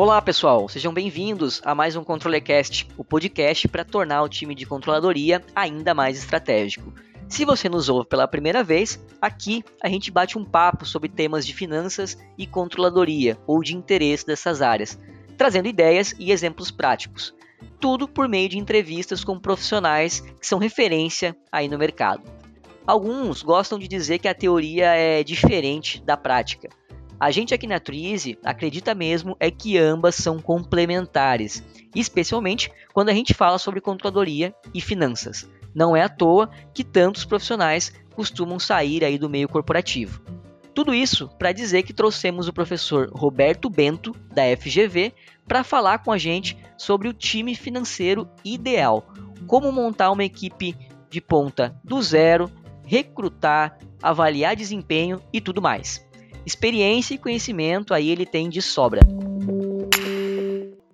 Olá, pessoal, sejam bem-vindos a mais um ControllerCast, o podcast para tornar o time de controladoria ainda mais estratégico. Se você nos ouve pela primeira vez, aqui a gente bate um papo sobre temas de finanças e controladoria ou de interesse dessas áreas, trazendo ideias e exemplos práticos. Tudo por meio de entrevistas com profissionais que são referência aí no mercado. Alguns gostam de dizer que a teoria é diferente da prática. A gente aqui na Twizy acredita mesmo é que ambas são complementares, especialmente quando a gente fala sobre controladoria e finanças. Não é à toa que tantos profissionais costumam sair aí do meio corporativo. Tudo isso para dizer que trouxemos o professor Roberto Bento, da FGV, para falar com a gente sobre o time financeiro ideal, como montar uma equipe de ponta do zero, recrutar, avaliar desempenho e tudo mais. Experiência e conhecimento aí ele tem de sobra.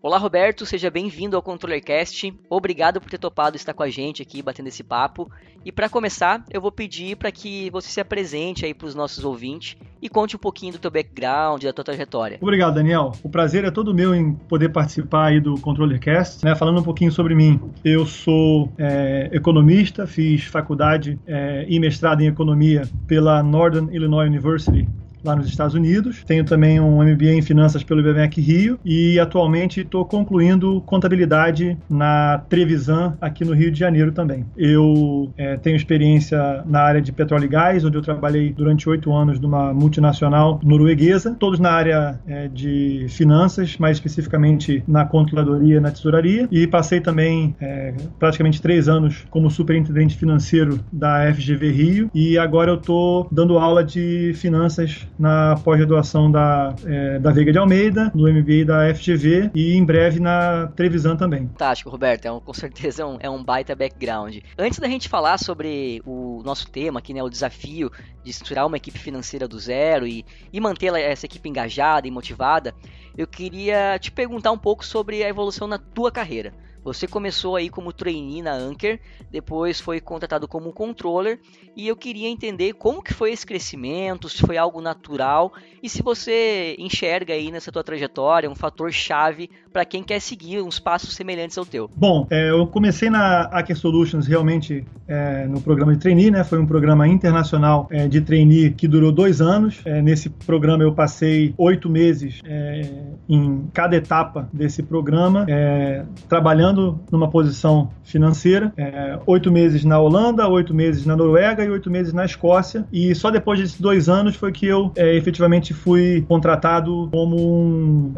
Olá, Roberto, seja bem-vindo ao ControllerCast. Obrigado por ter topado estar com a gente aqui, batendo esse papo. E para começar, eu vou pedir para que você se apresente aí para os nossos ouvintes e conte um pouquinho do teu background, da tua trajetória. Obrigado, Daniel. O prazer é todo meu em poder participar aí do ControllerCast, né? Falando um pouquinho sobre mim. Eu sou é, economista, fiz faculdade é, e mestrado em economia pela Northern Illinois University lá nos Estados Unidos. Tenho também um MBA em finanças pelo IBMEC Rio e atualmente estou concluindo contabilidade na Trevisan aqui no Rio de Janeiro também. Eu é, tenho experiência na área de petróleo e gás, onde eu trabalhei durante oito anos numa multinacional norueguesa, todos na área é, de finanças, mais especificamente na controladoria, na tesouraria, e passei também é, praticamente três anos como superintendente financeiro da FGV Rio e agora eu estou dando aula de finanças na pós-graduação da, é, da Veiga de Almeida, no MBA da FGV e em breve na Trevisan também. Fantástico, Roberto. É um, com certeza é um, é um baita background. Antes da gente falar sobre o nosso tema aqui, né, o desafio de estruturar uma equipe financeira do zero e, e manter essa equipe engajada e motivada, eu queria te perguntar um pouco sobre a evolução na tua carreira. Você começou aí como trainee na Anker, depois foi contratado como controller e eu queria entender como que foi esse crescimento, se foi algo natural e se você enxerga aí nessa tua trajetória um fator chave para quem quer seguir uns passos semelhantes ao teu. Bom, é, eu comecei na Aker Solutions realmente é, no programa de trainee, né? Foi um programa internacional é, de trainee que durou dois anos. É, nesse programa eu passei oito meses é, em cada etapa desse programa, é, trabalhando numa posição financeira, é, oito meses na Holanda, oito meses na Noruega e oito meses na Escócia. E só depois desses dois anos foi que eu efetivamente fui contratado como um,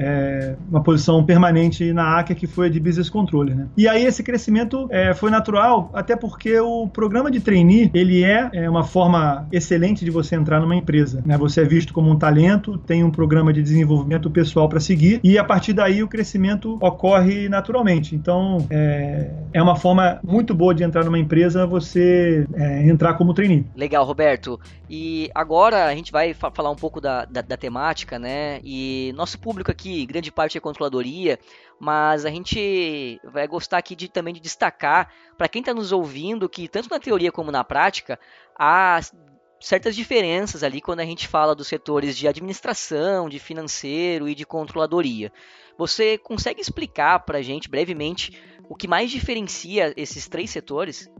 uma posição permanente na ACA, que foi a de Business Controller. Né? E aí esse crescimento foi natural, até porque o programa de trainee ele é, é, uma forma excelente de você entrar numa empresa. Né? Você é visto como um talento, tem um programa de desenvolvimento pessoal para seguir e a partir daí o crescimento ocorre naturalmente. Então então, é, é uma forma muito boa de entrar numa empresa você é, entrar como trainee. Legal, Roberto. E agora a gente vai fa falar um pouco da, da, da, temática, né? E nosso público aqui, grande parte é controladoria, mas a gente vai gostar aqui de, também de destacar para quem está nos ouvindo que tanto na teoria como na prática há certas diferenças ali quando a gente fala dos setores de administração, de financeiro e de controladoria. Você consegue explicar para a gente brevemente o que mais diferencia esses três setores?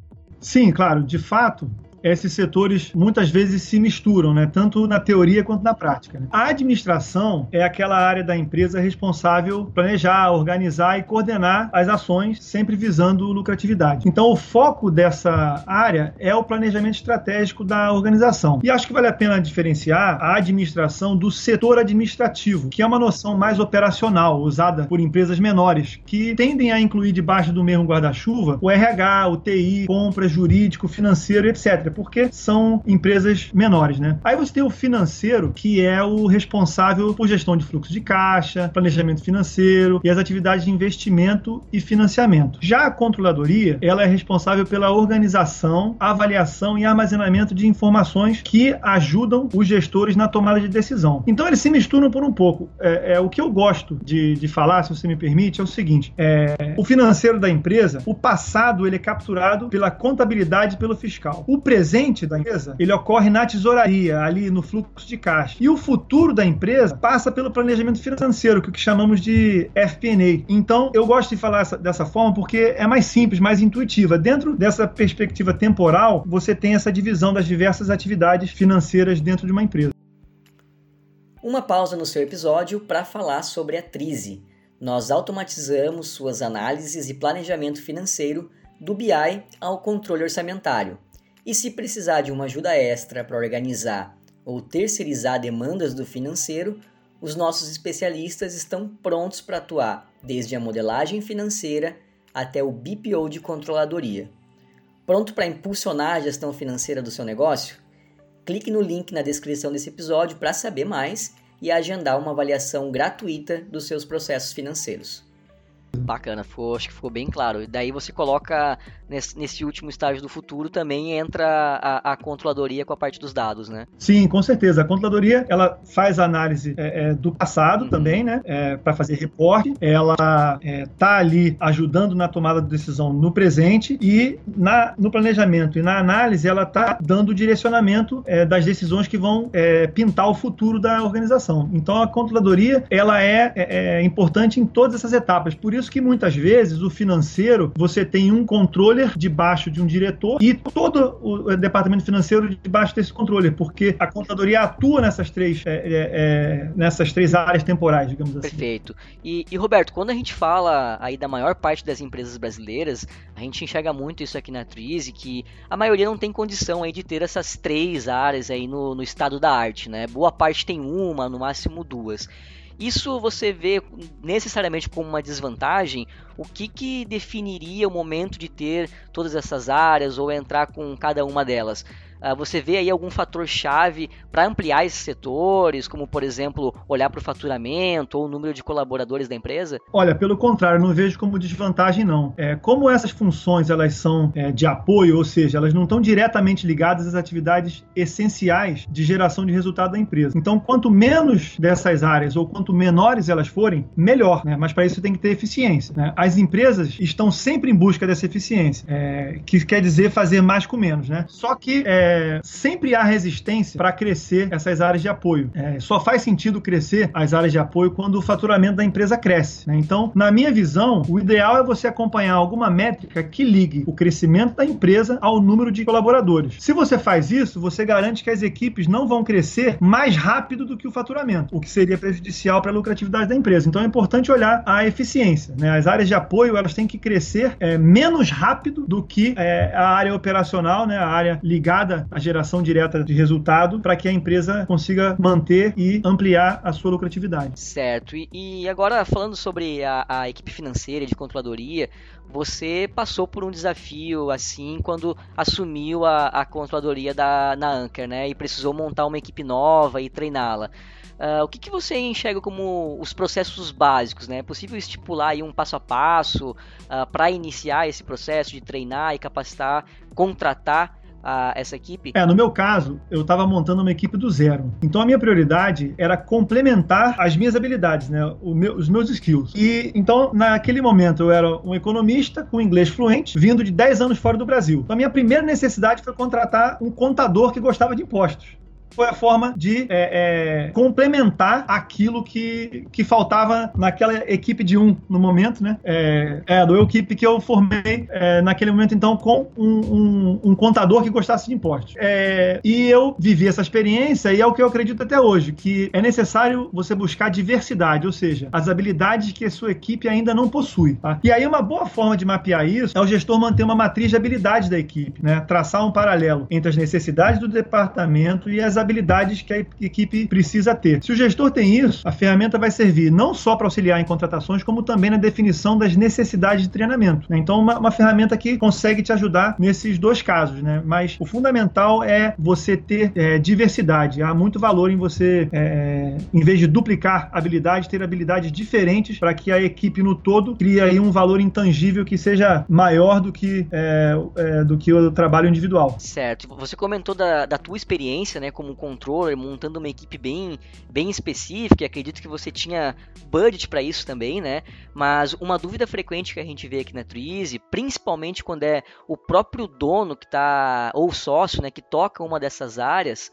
Sim, claro. De fato, esses setores muitas vezes se misturam, né? tanto na teoria quanto na prática. Né? A administração é aquela área da empresa responsável planejar, organizar e coordenar as ações, sempre visando lucratividade. Então, o foco dessa área é o planejamento estratégico da organização. E acho que vale a pena diferenciar a administração do setor administrativo, que é uma noção mais operacional, usada por empresas menores, que tendem a incluir debaixo do mesmo guarda-chuva o RH, o TI, compra, jurídico, financeiro, etc porque são empresas menores, né? Aí você tem o financeiro, que é o responsável por gestão de fluxo de caixa, planejamento financeiro e as atividades de investimento e financiamento. Já a controladoria, ela é responsável pela organização, avaliação e armazenamento de informações que ajudam os gestores na tomada de decisão. Então eles se misturam por um pouco. É, é o que eu gosto de, de falar, se você me permite, é o seguinte: é, o financeiro da empresa, o passado ele é capturado pela contabilidade e pelo fiscal. O presente da empresa, ele ocorre na tesouraria, ali no fluxo de caixa. E o futuro da empresa passa pelo planejamento financeiro, que, é o que chamamos de FP&A. Então, eu gosto de falar essa, dessa forma porque é mais simples, mais intuitiva. Dentro dessa perspectiva temporal, você tem essa divisão das diversas atividades financeiras dentro de uma empresa. Uma pausa no seu episódio para falar sobre a Trize. Nós automatizamos suas análises e planejamento financeiro do BI ao controle orçamentário. E se precisar de uma ajuda extra para organizar ou terceirizar demandas do financeiro, os nossos especialistas estão prontos para atuar desde a modelagem financeira até o BPO de controladoria. Pronto para impulsionar a gestão financeira do seu negócio? Clique no link na descrição desse episódio para saber mais e agendar uma avaliação gratuita dos seus processos financeiros. Bacana, ficou, acho que ficou bem claro. E daí você coloca nesse, nesse, último estágio do futuro também entra a, a, controladoria com a parte dos dados, né? Sim, com certeza. A controladoria ela faz análise é, é, do passado uhum. também, né? É, para fazer reporte. Ela está é, ali ajudando na tomada de decisão no presente e na, no planejamento e na análise ela está dando direcionamento é, das decisões que vão é, pintar o futuro da organização. Então a controladoria ela é importante em todas essas etapas. Por isso que muitas vezes o financeiro você tem um controller debaixo de um diretor e todo o departamento financeiro debaixo desse controller, porque a contadoria atua nessas três, é, é, é, nessas três áreas temporais, digamos assim. Perfeito. E, e, Roberto, quando a gente fala aí da maior parte das empresas brasileiras, a gente enxerga muito isso aqui na Trize, que a maioria não tem condição aí de ter essas três áreas aí no, no estado da arte, né? Boa parte tem uma, no máximo duas. Isso você vê necessariamente como uma desvantagem? O que, que definiria o momento de ter todas essas áreas ou entrar com cada uma delas? Uh, você vê aí algum fator chave para ampliar esses setores, como por exemplo olhar para o faturamento ou o número de colaboradores da empresa? Olha, pelo contrário, não vejo como desvantagem não. É, como essas funções elas são é, de apoio, ou seja, elas não estão diretamente ligadas às atividades essenciais de geração de resultado da empresa. Então, quanto menos dessas áreas ou quanto menores elas forem, melhor. Né? Mas para isso tem que ter eficiência. Né? As empresas estão sempre em busca dessa eficiência, é, que quer dizer fazer mais com menos. Né? Só que é, sempre há resistência para crescer essas áreas de apoio. É, só faz sentido crescer as áreas de apoio quando o faturamento da empresa cresce. Né? Então, na minha visão, o ideal é você acompanhar alguma métrica que ligue o crescimento da empresa ao número de colaboradores. Se você faz isso, você garante que as equipes não vão crescer mais rápido do que o faturamento, o que seria prejudicial para a lucratividade da empresa. Então, é importante olhar a eficiência. Né? As áreas de apoio elas têm que crescer é, menos rápido do que é, a área operacional, né? a área ligada a geração direta de resultado para que a empresa consiga manter e ampliar a sua lucratividade. Certo. E, e agora falando sobre a, a equipe financeira de controladoria, você passou por um desafio assim quando assumiu a, a controladoria da, na Anker, né? E precisou montar uma equipe nova e treiná-la. Uh, o que, que, você enxerga como os processos básicos? Né? É possível estipular aí um passo a passo uh, para iniciar esse processo de treinar e capacitar, contratar a, essa equipe? É, no meu caso, eu estava montando uma equipe do zero. Então a minha prioridade era complementar as minhas habilidades, né? Meu, os meus skills. E então, naquele momento, eu era um economista com inglês fluente, vindo de 10 anos fora do Brasil. Então a minha primeira necessidade foi contratar um contador que gostava de impostos foi a forma de é, é, complementar aquilo que, que faltava naquela equipe de um no momento, né? É, é do equipe que eu formei é, naquele momento, então, com um, um, um, contador que gostasse de impostos. É, e eu vivi essa experiência e é o que eu acredito até hoje, que é necessário você buscar diversidade, ou seja, as habilidades que a sua equipe ainda não possui. Tá? E aí uma boa forma de mapear isso é o gestor manter uma matriz de habilidades da equipe, né? Traçar um paralelo entre as necessidades do departamento e as habilidades que a equipe precisa ter. Se o gestor tem isso, a ferramenta vai servir não só para auxiliar em contratações, como também na definição das necessidades de treinamento. Né? Então, uma, uma, ferramenta que consegue te ajudar nesses dois casos, né? Mas o fundamental é você ter é, diversidade. Há muito valor em você, é, em vez de duplicar habilidades, ter habilidades diferentes para que a equipe no todo crie aí um valor intangível que seja maior do que, é, é do que o trabalho individual. Certo. Você comentou da, da tua experiência, né, como como controller, montando uma equipe bem, bem específica, e acredito que você tinha budget para isso também, né? Mas uma dúvida frequente que a gente vê aqui na Treezy, principalmente quando é o próprio dono que tá, ou sócio, né, que toca uma dessas áreas,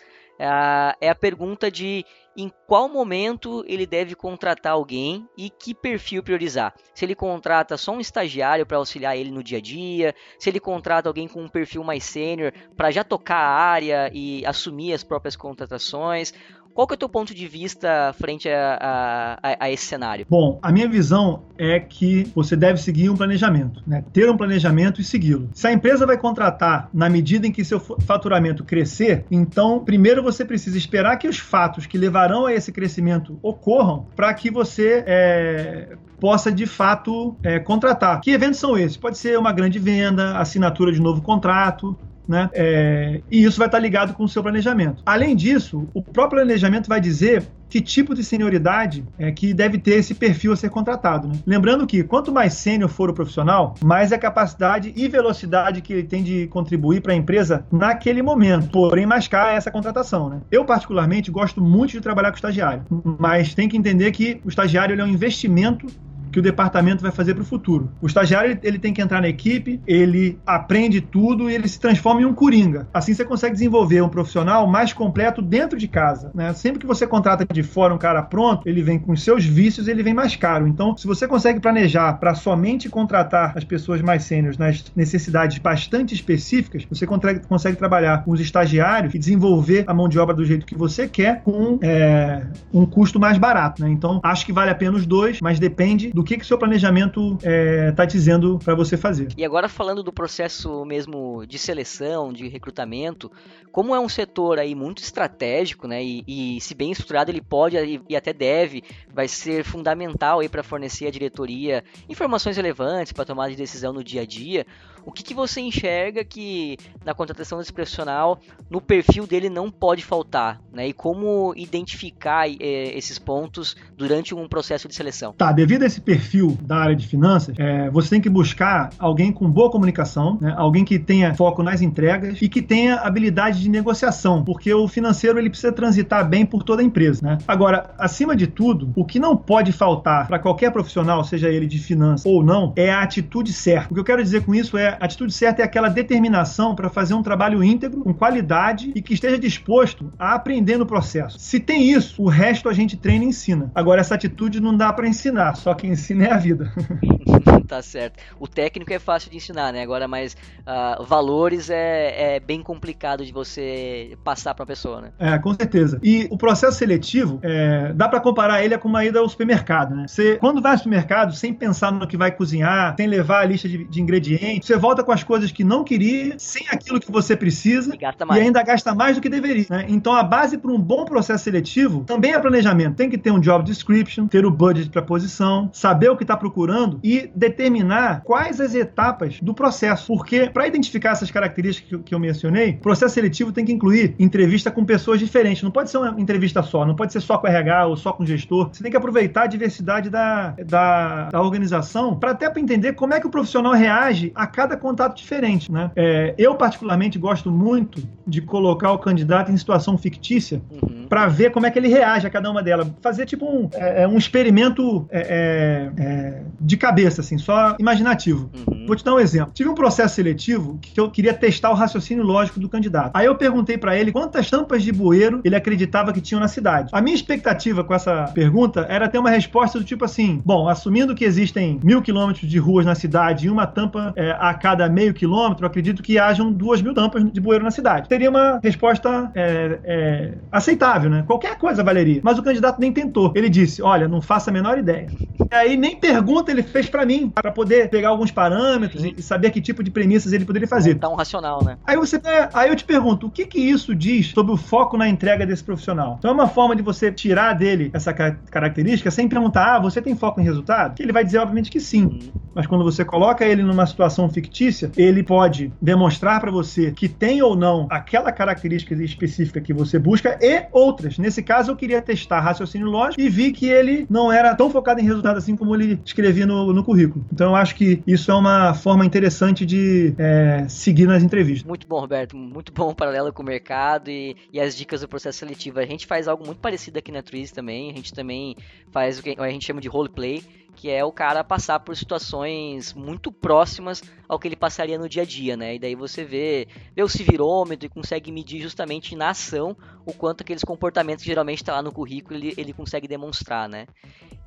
é a pergunta de em qual momento ele deve contratar alguém e que perfil priorizar. Se ele contrata só um estagiário para auxiliar ele no dia a dia, se ele contrata alguém com um perfil mais sênior para já tocar a área e assumir as próprias contratações, qual que é o teu ponto de vista frente a, a, a, esse cenário? Bom, a minha visão é que você deve seguir um planejamento, né? ter um planejamento e segui-lo. Se a empresa vai contratar na medida em que seu faturamento crescer, então primeiro você precisa esperar que os fatos que levarão a esse crescimento ocorram para que você é, possa de fato é, contratar. Que eventos são esses? Pode ser uma grande venda, assinatura de novo contrato, né? É, e isso vai estar ligado com o seu planejamento. Além disso, o próprio planejamento vai dizer que tipo de senioridade é que deve ter esse perfil a ser contratado. Né? Lembrando que quanto mais sênior for o profissional, mais é a capacidade e velocidade que ele tem de contribuir para a empresa naquele momento. Porém, mais cara é essa contratação. Né? Eu, particularmente, gosto muito de trabalhar com estagiário, mas tem que entender que o estagiário é um investimento que o departamento vai fazer para o futuro. O estagiário ele tem que entrar na equipe, ele aprende tudo e ele se transforma em um coringa. Assim você consegue desenvolver um profissional mais completo dentro de casa. Né? Sempre que você contrata de fora um cara pronto, ele vem com seus vícios, ele vem mais caro. Então, se você consegue planejar para somente contratar as pessoas mais sêniores nas necessidades bastante específicas, você consegue, consegue trabalhar com os estagiários e desenvolver a mão de obra do jeito que você quer com é, um custo mais barato. Né? Então, acho que vale a pena os dois, mas depende do do que que seu planejamento está é, tá dizendo para você fazer. E agora falando do processo mesmo de seleção, de recrutamento, como é um setor aí muito estratégico, né, e, e se bem estruturado ele pode e, e até deve, vai ser fundamental aí para fornecer à diretoria informações relevantes para tomar de decisão no dia a dia. O que, que você enxerga que na contratação desse profissional, no perfil dele não pode faltar, né? E como identificar é, esses pontos durante um processo de seleção? Tá, devido a esse perfil da área de finanças, é, você tem que buscar alguém com boa comunicação, né? alguém que tenha foco nas entregas e que tenha habilidade de negociação, porque o financeiro ele precisa transitar bem por toda a empresa, né? Agora, acima de tudo, o que não pode faltar para qualquer profissional, seja ele de finanças ou não, é a atitude certa. O que eu quero dizer com isso é a atitude certa é aquela determinação para fazer um trabalho íntegro, com qualidade e que esteja disposto a aprender no processo. Se tem isso, o resto a gente treina e ensina. Agora, essa atitude não dá para ensinar, só quem ensina é a vida. tá certo. O técnico é fácil de ensinar, né? Agora, mas uh, valores é, é, bem complicado de você passar para a pessoa, né? É, com certeza. E o processo seletivo, é, dá para comparar ele com uma ida ao supermercado, né? Você, quando vai ao supermercado, sem pensar no que vai cozinhar, sem levar a lista de, de ingredientes, você volta com as coisas que não queria, sem aquilo que você precisa, e, e ainda gasta mais do que deveria. Né? Então, a base para um bom processo seletivo também é planejamento. Tem que ter um job description, ter o budget para posição, saber o que está procurando e determinar quais as etapas do processo. Porque, para identificar essas características que, que eu mencionei, o processo seletivo tem que incluir entrevista com pessoas diferentes. Não pode ser uma entrevista só, não pode ser só com RH ou só com gestor. Você tem que aproveitar a diversidade da, da, da organização para até para entender como é que o profissional reage a cada contato diferente. Né? É, eu, particularmente, gosto muito de colocar o candidato em situação fictícia uhum. para ver como é que ele reage a cada uma delas. Fazer tipo um, é, é um experimento é, é, é de cabeça, assim, só imaginativo. Uhum. Vou te dar um exemplo. Tive um processo seletivo que eu queria testar o raciocínio lógico do candidato. Aí eu perguntei para ele quantas tampas de bueiro ele acreditava que tinham na cidade. A minha expectativa com essa pergunta era ter uma resposta do tipo assim: bom, assumindo que existem mil quilômetros de ruas na cidade e uma tampa é, a cada meio quilômetro, acredito que hajam duas mil tampas de bueiro na cidade. Teria uma resposta é, é, aceitável, né? Qualquer coisa valeria. Mas o candidato nem tentou. Ele disse: olha, não faço a menor ideia. E aí nem pergunta ele fez para mim, para poder pegar alguns parâmetros e saber que tipo de premissas ele poderia fazer. Um racional, né? Aí você, é, aí eu te pergunto, o que que isso diz sobre o foco na entrega desse profissional? Então é uma forma de você tirar dele essa característica sem perguntar, ah, você tem foco em resultado? Que ele vai dizer obviamente que sim. Uhum. Mas quando você coloca ele numa situação fictícia, ele pode demonstrar para você que tem ou não aquela característica específica que você busca e outras. Nesse caso, eu queria testar raciocínio lógico e vi que ele não era tão focado em resultado assim como ele escrevia no, no currículo. Então eu acho que isso é uma forma interessante de é, seguir nas entrevistas. Muito bom, Roberto. Muito bom o paralelo com o mercado e, e, as dicas do processo seletivo. A gente faz algo muito parecido aqui na Twiz também. A gente também faz o que a gente chama de roleplay que é o cara passar por situações muito próximas ao que ele passaria no dia a dia, né? E daí você vê, vê o civirômetro e consegue medir justamente na ação o quanto aqueles comportamentos que geralmente está lá no currículo ele, ele consegue demonstrar, né?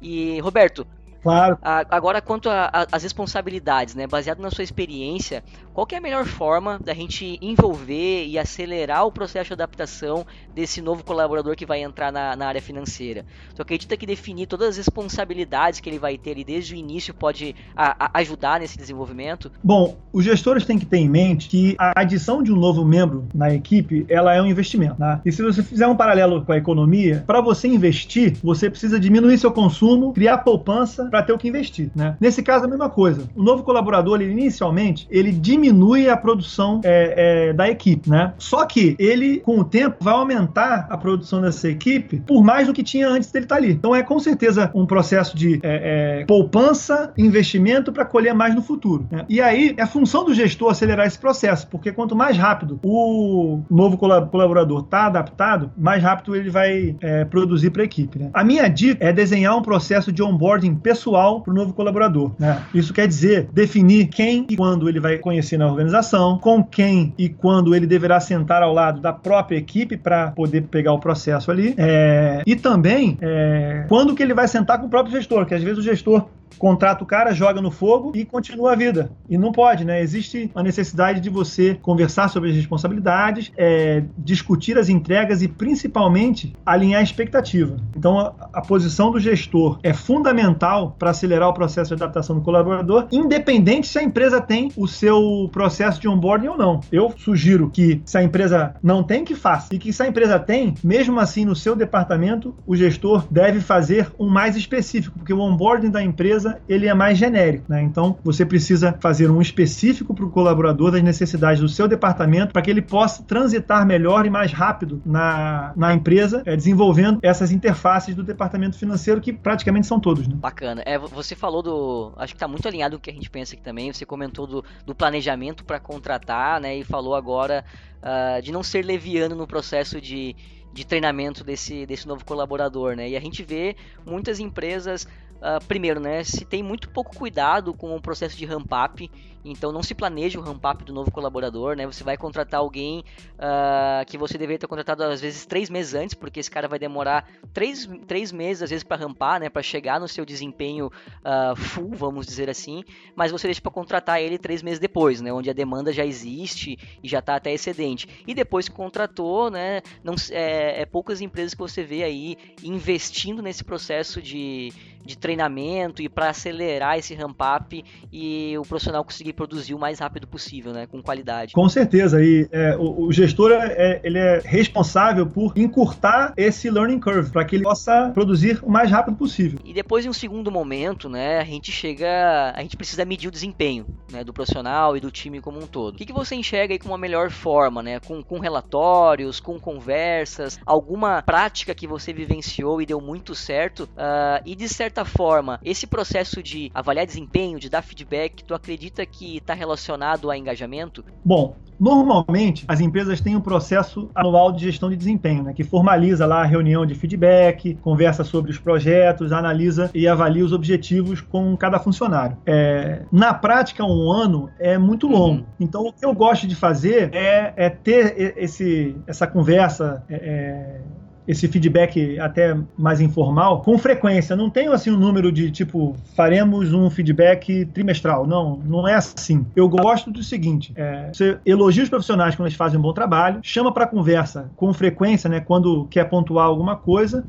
E, Roberto, Claro. Agora, quanto às responsabilidades, né? Baseado na sua experiência, qual é a melhor forma da gente envolver e acelerar o processo de adaptação desse novo colaborador que vai entrar na, na área financeira? Você acredita que definir todas as responsabilidades que ele vai ter ali desde o início pode a, a ajudar nesse desenvolvimento? Bom, os gestores têm que ter em mente que a adição de um novo membro na equipe, ela é um investimento. Né? E se você fizer um paralelo com a economia, para você investir, você precisa diminuir seu consumo, criar poupança para ter o que investir, né? Nesse caso, a mesma coisa. O novo colaborador, ele, inicialmente, ele diminui a produção é, é, da equipe, né? Só que ele, com o tempo, vai aumentar a produção dessa equipe por mais do que tinha antes dele estar tá ali. Então, é com certeza um processo de é, é poupança, investimento para colher mais no futuro. Né? E aí, é função do gestor acelerar esse processo, porque quanto mais rápido o novo colaborador está adaptado, mais rápido ele vai é, produzir para a equipe. Né? A minha dica é desenhar um processo de onboarding pessoal pessoal para o novo colaborador. Né? Isso quer dizer definir quem e quando ele vai conhecer na organização, com quem e quando ele deverá sentar ao lado da própria equipe para poder pegar o processo ali. É, e também é, quando que ele vai sentar com o próprio gestor, que às vezes o gestor contrata o cara, joga no fogo e continua a vida. E não pode, né? Existe a necessidade de você conversar sobre as responsabilidades, é, discutir as entregas e principalmente alinhar a expectativa. Então a, a posição do gestor é fundamental para acelerar o processo de adaptação do colaborador, independente se a empresa tem o seu processo de onboarding ou não. Eu sugiro que se a empresa não tem, que faça. E que se a empresa tem, mesmo assim no seu departamento, o gestor deve fazer um mais específico, porque o onboarding da empresa ele é mais genérico, né? Então você precisa fazer um específico para o colaborador das necessidades do seu departamento para que ele possa transitar melhor e mais rápido na, na empresa, é, desenvolvendo essas interfaces do departamento financeiro que praticamente são todos. Né? Bacana. É, você falou do, acho que está muito alinhado com o que a gente pensa aqui também. Você comentou do, do planejamento para contratar, né? E falou agora uh, de não ser leviano no processo de de treinamento desse, desse novo colaborador, né? E a gente vê muitas empresas Uh, primeiro, né, se tem muito pouco cuidado com o processo de ramp up, então não se planeja o ramp up do novo colaborador, né? Você vai contratar alguém uh, que você deveria ter contratado às vezes três meses antes, porque esse cara vai demorar três, três meses às vezes para rampar, né? Para chegar no seu desempenho uh, full, vamos dizer assim, mas você deixa para contratar ele três meses depois, né? Onde a demanda já existe e já está até excedente. E depois que contratou, né? Não, é, é poucas empresas que você vê aí investindo nesse processo de de treinamento e para acelerar esse ramp up e o profissional conseguir produzir o mais rápido possível, né, com qualidade. Com certeza, e é, o, o, gestor é, é, ele é responsável por encurtar esse learning curve para que ele possa produzir o mais rápido possível. E depois em um segundo momento, né, a gente chega, a gente precisa medir o desempenho, né, do profissional e do time como um todo. O que, que você enxerga aí como uma melhor forma, né, com, com relatórios, com conversas, alguma prática que você vivenciou e deu muito certo uh, e de certa certa forma, esse processo de avaliar desempenho, de dar feedback, tu acredita que está relacionado a engajamento? Bom, Normalmente, as empresas têm um processo anual de gestão de desempenho, né, que formaliza lá a reunião de feedback, conversa sobre os projetos, analisa e avalia os objetivos com cada funcionário. É, na prática, um ano é muito longo. Uhum. Então, o que eu gosto de fazer é, é ter esse, essa conversa. É, é esse feedback até mais informal com frequência. Não tenho assim um número de tipo, faremos um feedback trimestral. Não, não é assim. Eu gosto do seguinte: é, você elogia os profissionais quando eles fazem um bom trabalho, chama para conversa com frequência, né, quando quer pontuar alguma coisa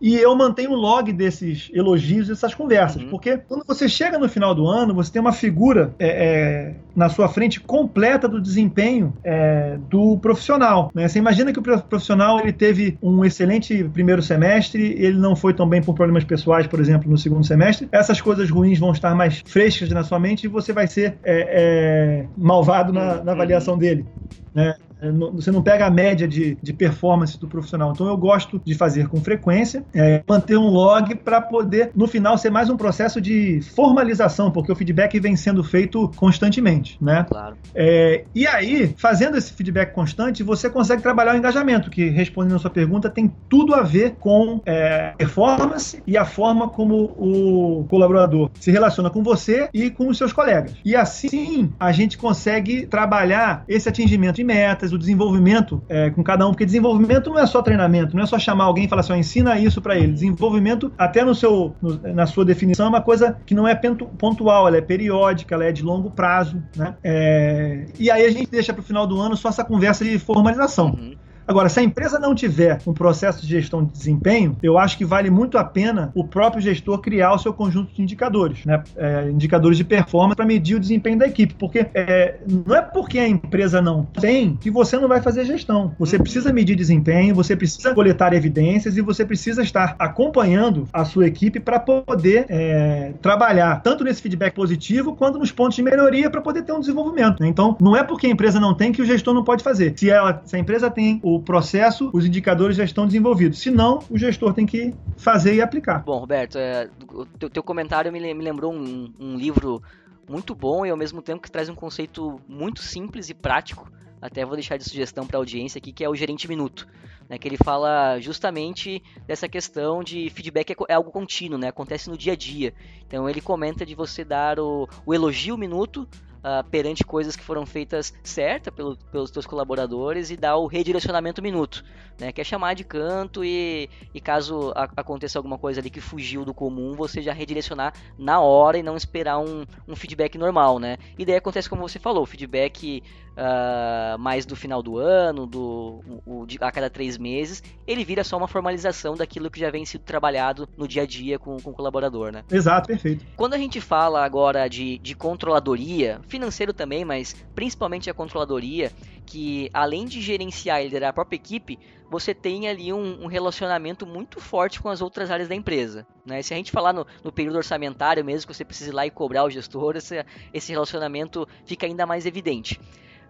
e eu mantenho o log desses elogios, dessas conversas. Uhum. Porque quando você chega no final do ano, você tem uma figura é, é, na sua frente completa do desempenho é, do profissional. Né? Você imagina que o profissional ele teve um excelente primeiro semestre, ele não foi tão bem por problemas pessoais, por exemplo, no segundo semestre. Essas coisas ruins vão estar mais frescas na sua mente e você vai ser é, é, malvado na, na avaliação dele. Né? É, você não pega a média de, de performance do profissional. Então eu gosto de fazer com frequência, é, manter um log para poder, no final, ser mais um processo de formalização, porque o feedback vem sendo feito constantemente, né? Claro. É, e aí, fazendo esse feedback constante, você consegue trabalhar o engajamento, que respondendo a sua pergunta, tem tudo a ver com é, performance e a forma como o colaborador se relaciona com você e com os seus colegas. E assim a gente consegue trabalhar esse atingimento de metas, o desenvolvimento é, com cada um, porque desenvolvimento não é só treinamento, não é só chamar alguém e falar assim, ensina isso para ele. Desenvolvimento, até no seu, no, na sua definição, é uma coisa que não é pontual, ela é periódica, ela é de longo prazo, né? É, e aí a gente deixa para o final do ano só essa conversa de formalização. Uhum. Agora, se a empresa não tiver um processo de gestão de desempenho, eu acho que vale muito a pena o próprio gestor criar o seu conjunto de indicadores, né? É, indicadores de performance para medir o desempenho da equipe, porque é, não é porque a empresa não tem que você não vai fazer gestão. Você uhum. precisa medir desempenho, você precisa coletar evidências e você precisa estar acompanhando a sua equipe para poder é, trabalhar tanto nesse feedback positivo quanto nos pontos de melhoria para poder ter um desenvolvimento. Né? Então, não é porque a empresa não tem que o gestor não pode fazer. Se, ela, se a empresa tem o processo, os indicadores já estão desenvolvidos. Se não, o gestor tem que fazer e aplicar. Bom, Roberto, é, o teu, teu, comentário me, me lembrou um, um livro muito bom e ao mesmo tempo que traz um conceito muito simples e prático. Até vou deixar de sugestão para a audiência aqui, que é o gerente minuto, né, que ele fala justamente dessa questão de feedback é, é, algo contínuo, né, acontece no dia a dia. Então ele comenta de você dar o, o elogio minuto uh, perante coisas que foram feitas certa pelo, pelos teus colaboradores e dar o redirecionamento minuto, né? Que é chamar de canto e, e caso a, aconteça alguma coisa ali que fugiu do comum, você já redirecionar na hora e não esperar um, um feedback normal, né? E daí acontece como você falou, feedback uh, mais do final do ano, do, o, a cada três meses, ele vira só uma formalização daquilo que já vem sido trabalhado no dia a dia com, com o colaborador, né? Exato, perfeito. Quando a gente fala agora de, de controladoria, financeiro também, mas principalmente a controladoria, que além de gerenciar e liderar a própria equipe, você tem ali um, um, relacionamento muito forte com as outras áreas da empresa. Né? Se a gente falar no, no, período orçamentário mesmo, que você precisa ir lá e cobrar o gestor, esse, esse relacionamento fica ainda mais evidente.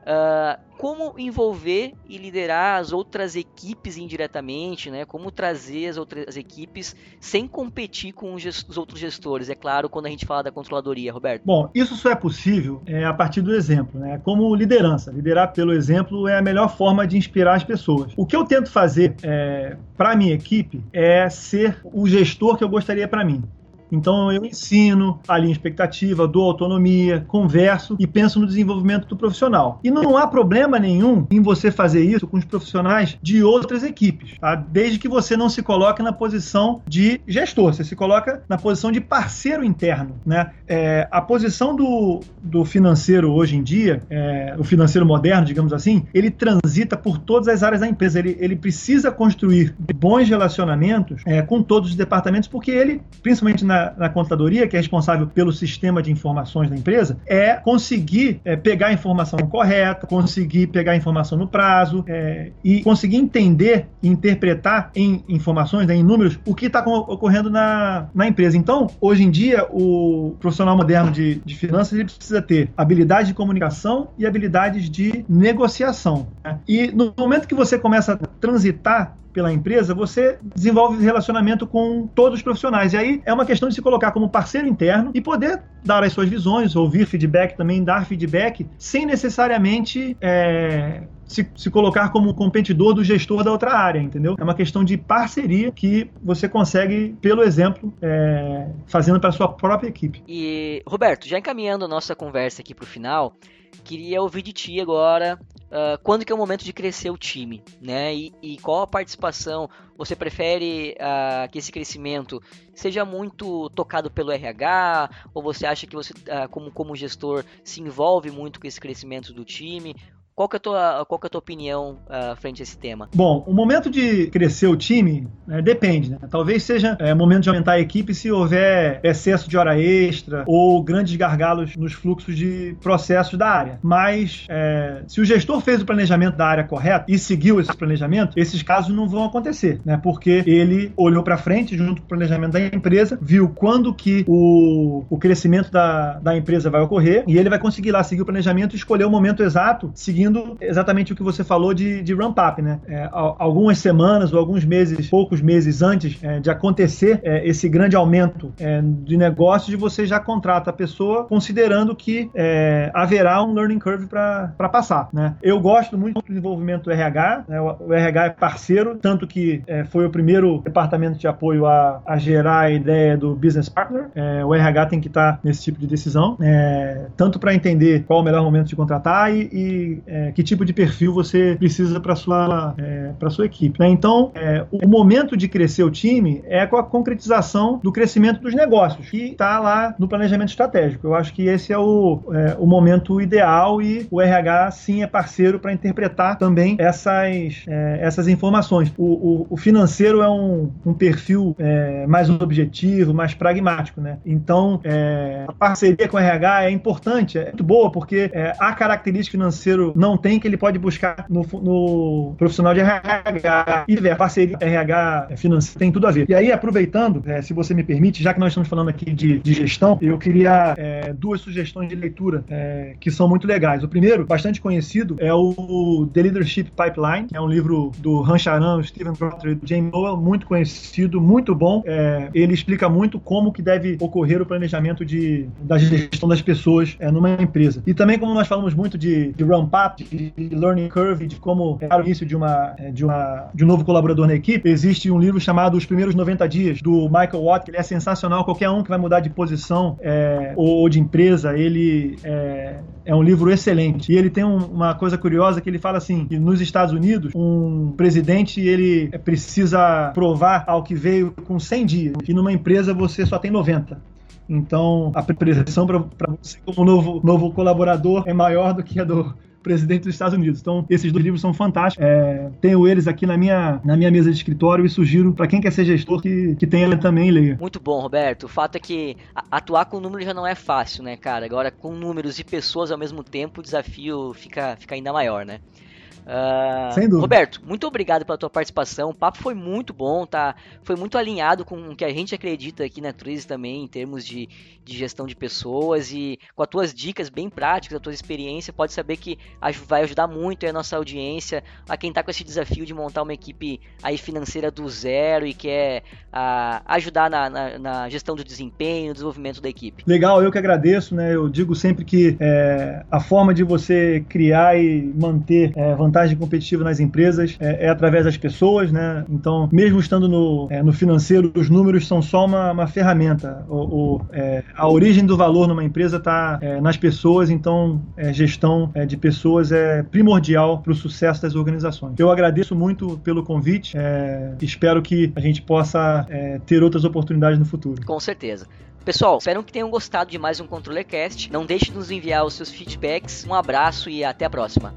Uh, como envolver e liderar as outras equipes indiretamente, né? Como trazer as outras equipes sem competir com os, outros gestores, é claro, quando a gente fala da controladoria, Roberto. Bom, isso só é possível é, a partir do exemplo, né? Como liderança. Liderar pelo exemplo é a melhor forma de inspirar as pessoas. O que eu tento fazer é, para minha equipe é ser o gestor que eu gostaria para mim. Então eu ensino, alinho expectativa, dou autonomia, converso e penso no desenvolvimento do profissional. E não há problema nenhum em você fazer isso com os profissionais de outras equipes, tá? desde que você não se coloque na posição de gestor, você se coloca na posição de parceiro interno. Né? É, a posição do, do financeiro hoje em dia, é, o financeiro moderno, digamos assim, ele transita por todas as áreas da empresa. Ele, ele precisa construir bons relacionamentos é, com todos os departamentos, porque ele, principalmente na na, contadoria, que é responsável pelo sistema de informações da empresa, é conseguir é, pegar a informação correta, conseguir pegar a informação no prazo é, e conseguir entender e interpretar em informações, né, em números, o que está ocorrendo na, na empresa. Então, hoje em dia, o profissional moderno de, de finanças ele precisa ter habilidade de comunicação e habilidades de negociação. Né? E no momento que você começa a transitar pela empresa, você desenvolve relacionamento com todos os profissionais. E aí é uma questão de se colocar como parceiro interno e poder dar as suas visões, ouvir feedback também, dar feedback, sem necessariamente é, se, se, colocar como competidor do gestor da outra área, entendeu? É uma questão de parceria que você consegue, pelo exemplo, é, fazendo para sua própria equipe. E, Roberto, já encaminhando a nossa conversa aqui para o final, queria ouvir de ti agora uh, quando que é o momento de crescer o time, né? E, e qual a participação você prefere uh, que esse crescimento seja muito tocado pelo RH ou você acha que você, uh, como, como gestor, se envolve muito com esse crescimento do time? Qual que é a tua, qual que é a tua opinião uh, frente a esse tema? Bom, o momento de crescer o time né, depende, né? Talvez seja é, momento de aumentar a equipe se houver excesso de hora extra ou grandes gargalos nos fluxos de processos da área. Mas é, se o gestor fez o planejamento da área correto e seguiu esse planejamento, esses casos não vão acontecer, né? Porque ele olhou para frente junto com o planejamento da empresa, viu quando que o, o crescimento da, da empresa vai ocorrer e ele vai conseguir lá seguir o planejamento e escolher o momento exato seguindo exatamente o que você falou de, de ramp-up, né? É, algumas semanas ou alguns meses, poucos meses antes é, de acontecer é, esse grande aumento é, de negócios, você já contrata a pessoa considerando que é, haverá um learning curve para passar, né? Eu gosto muito do desenvolvimento do RH, né? o, o, RH é parceiro, tanto que é, foi o primeiro departamento de apoio a, a gerar a ideia do business partner. o RH tem que estar nesse tipo de decisão, tanto para entender qual o melhor momento de contratar e, e é, que tipo de perfil você precisa para sua é, para sua equipe. Né? Então, é, o momento de crescer o time é com a concretização do crescimento dos negócios, que está lá no planejamento estratégico. Eu acho que esse é o, é, o momento ideal e o RH sim é parceiro para interpretar também essas, é, essas informações. O, o, o, financeiro é um, um perfil mais objetivo, mais pragmático, né? Então, a parceria com o RH é importante, é muito boa porque há característica financeiro não tem que ele pode buscar no, no profissional de RH e ver parceria RH financeira tem tudo a ver. E aí, aproveitando, é, se você me permite, já que nós estamos falando aqui de, de gestão, eu queria é, duas sugestões de leitura é, que são muito legais. O primeiro, bastante conhecido, é o The Leadership Pipeline, que é um livro do Han Charan, Stephen Crowther e James Noel, muito conhecido, muito bom. É, ele explica muito como que deve ocorrer o planejamento de, da gestão das pessoas é, numa empresa. E também, como nós falamos muito de, de de learning curve, de como é o início de, uma, é, de, uma, de um novo colaborador na equipe, existe um livro chamado Os Primeiros 90 Dias, do Michael Watt, que ele é sensacional. Qualquer um que vai mudar de posição é, ou, de empresa, ele é, é, um livro excelente. E ele tem um, uma coisa curiosa que ele fala assim, que nos Estados Unidos, um presidente, ele precisa provar ao que veio com 100 dias, e numa empresa você só tem 90. Então, a pressão para você como novo, novo colaborador é maior do que a do presidente dos Estados Unidos. Então, esses dois livros são fantásticos. É, tenho eles aqui na minha, na minha mesa de escritório e sugiro para quem quer ser gestor que, que tenha também e leia. Muito bom, Roberto. O fato é que atuar com números já não é fácil, né, cara? Agora, com números e pessoas ao mesmo tempo, o desafio fica, fica ainda maior, né? Uh, Sem dúvida. Roberto, muito obrigado pela tua participação. O papo foi muito bom, tá? Foi muito alinhado com o que a gente acredita aqui na Tris também, em termos de, de gestão de pessoas e com as tuas dicas bem práticas, a tua experiência, pode saber que vai ajudar muito a nossa audiência, a quem tá com esse desafio de montar uma equipe aí financeira do zero e quer uh, ajudar na, na, na, gestão do desempenho, no desenvolvimento da equipe. Legal, eu que agradeço, né? Eu digo sempre que é, a forma de você criar e manter é, vantagem competitiva nas empresas é, é, através das pessoas, né? Então, mesmo estando no, é, no financeiro, os números são só uma, uma ferramenta. O, o é, a origem do valor numa empresa está é, nas pessoas, então é, gestão de pessoas é primordial para o sucesso das organizações. Eu agradeço muito pelo convite, espero que a gente possa ter outras oportunidades no futuro. Com certeza. Pessoal, espero que tenham gostado de mais um ControleCast. Não deixe de nos enviar os seus feedbacks. Um abraço e até a próxima.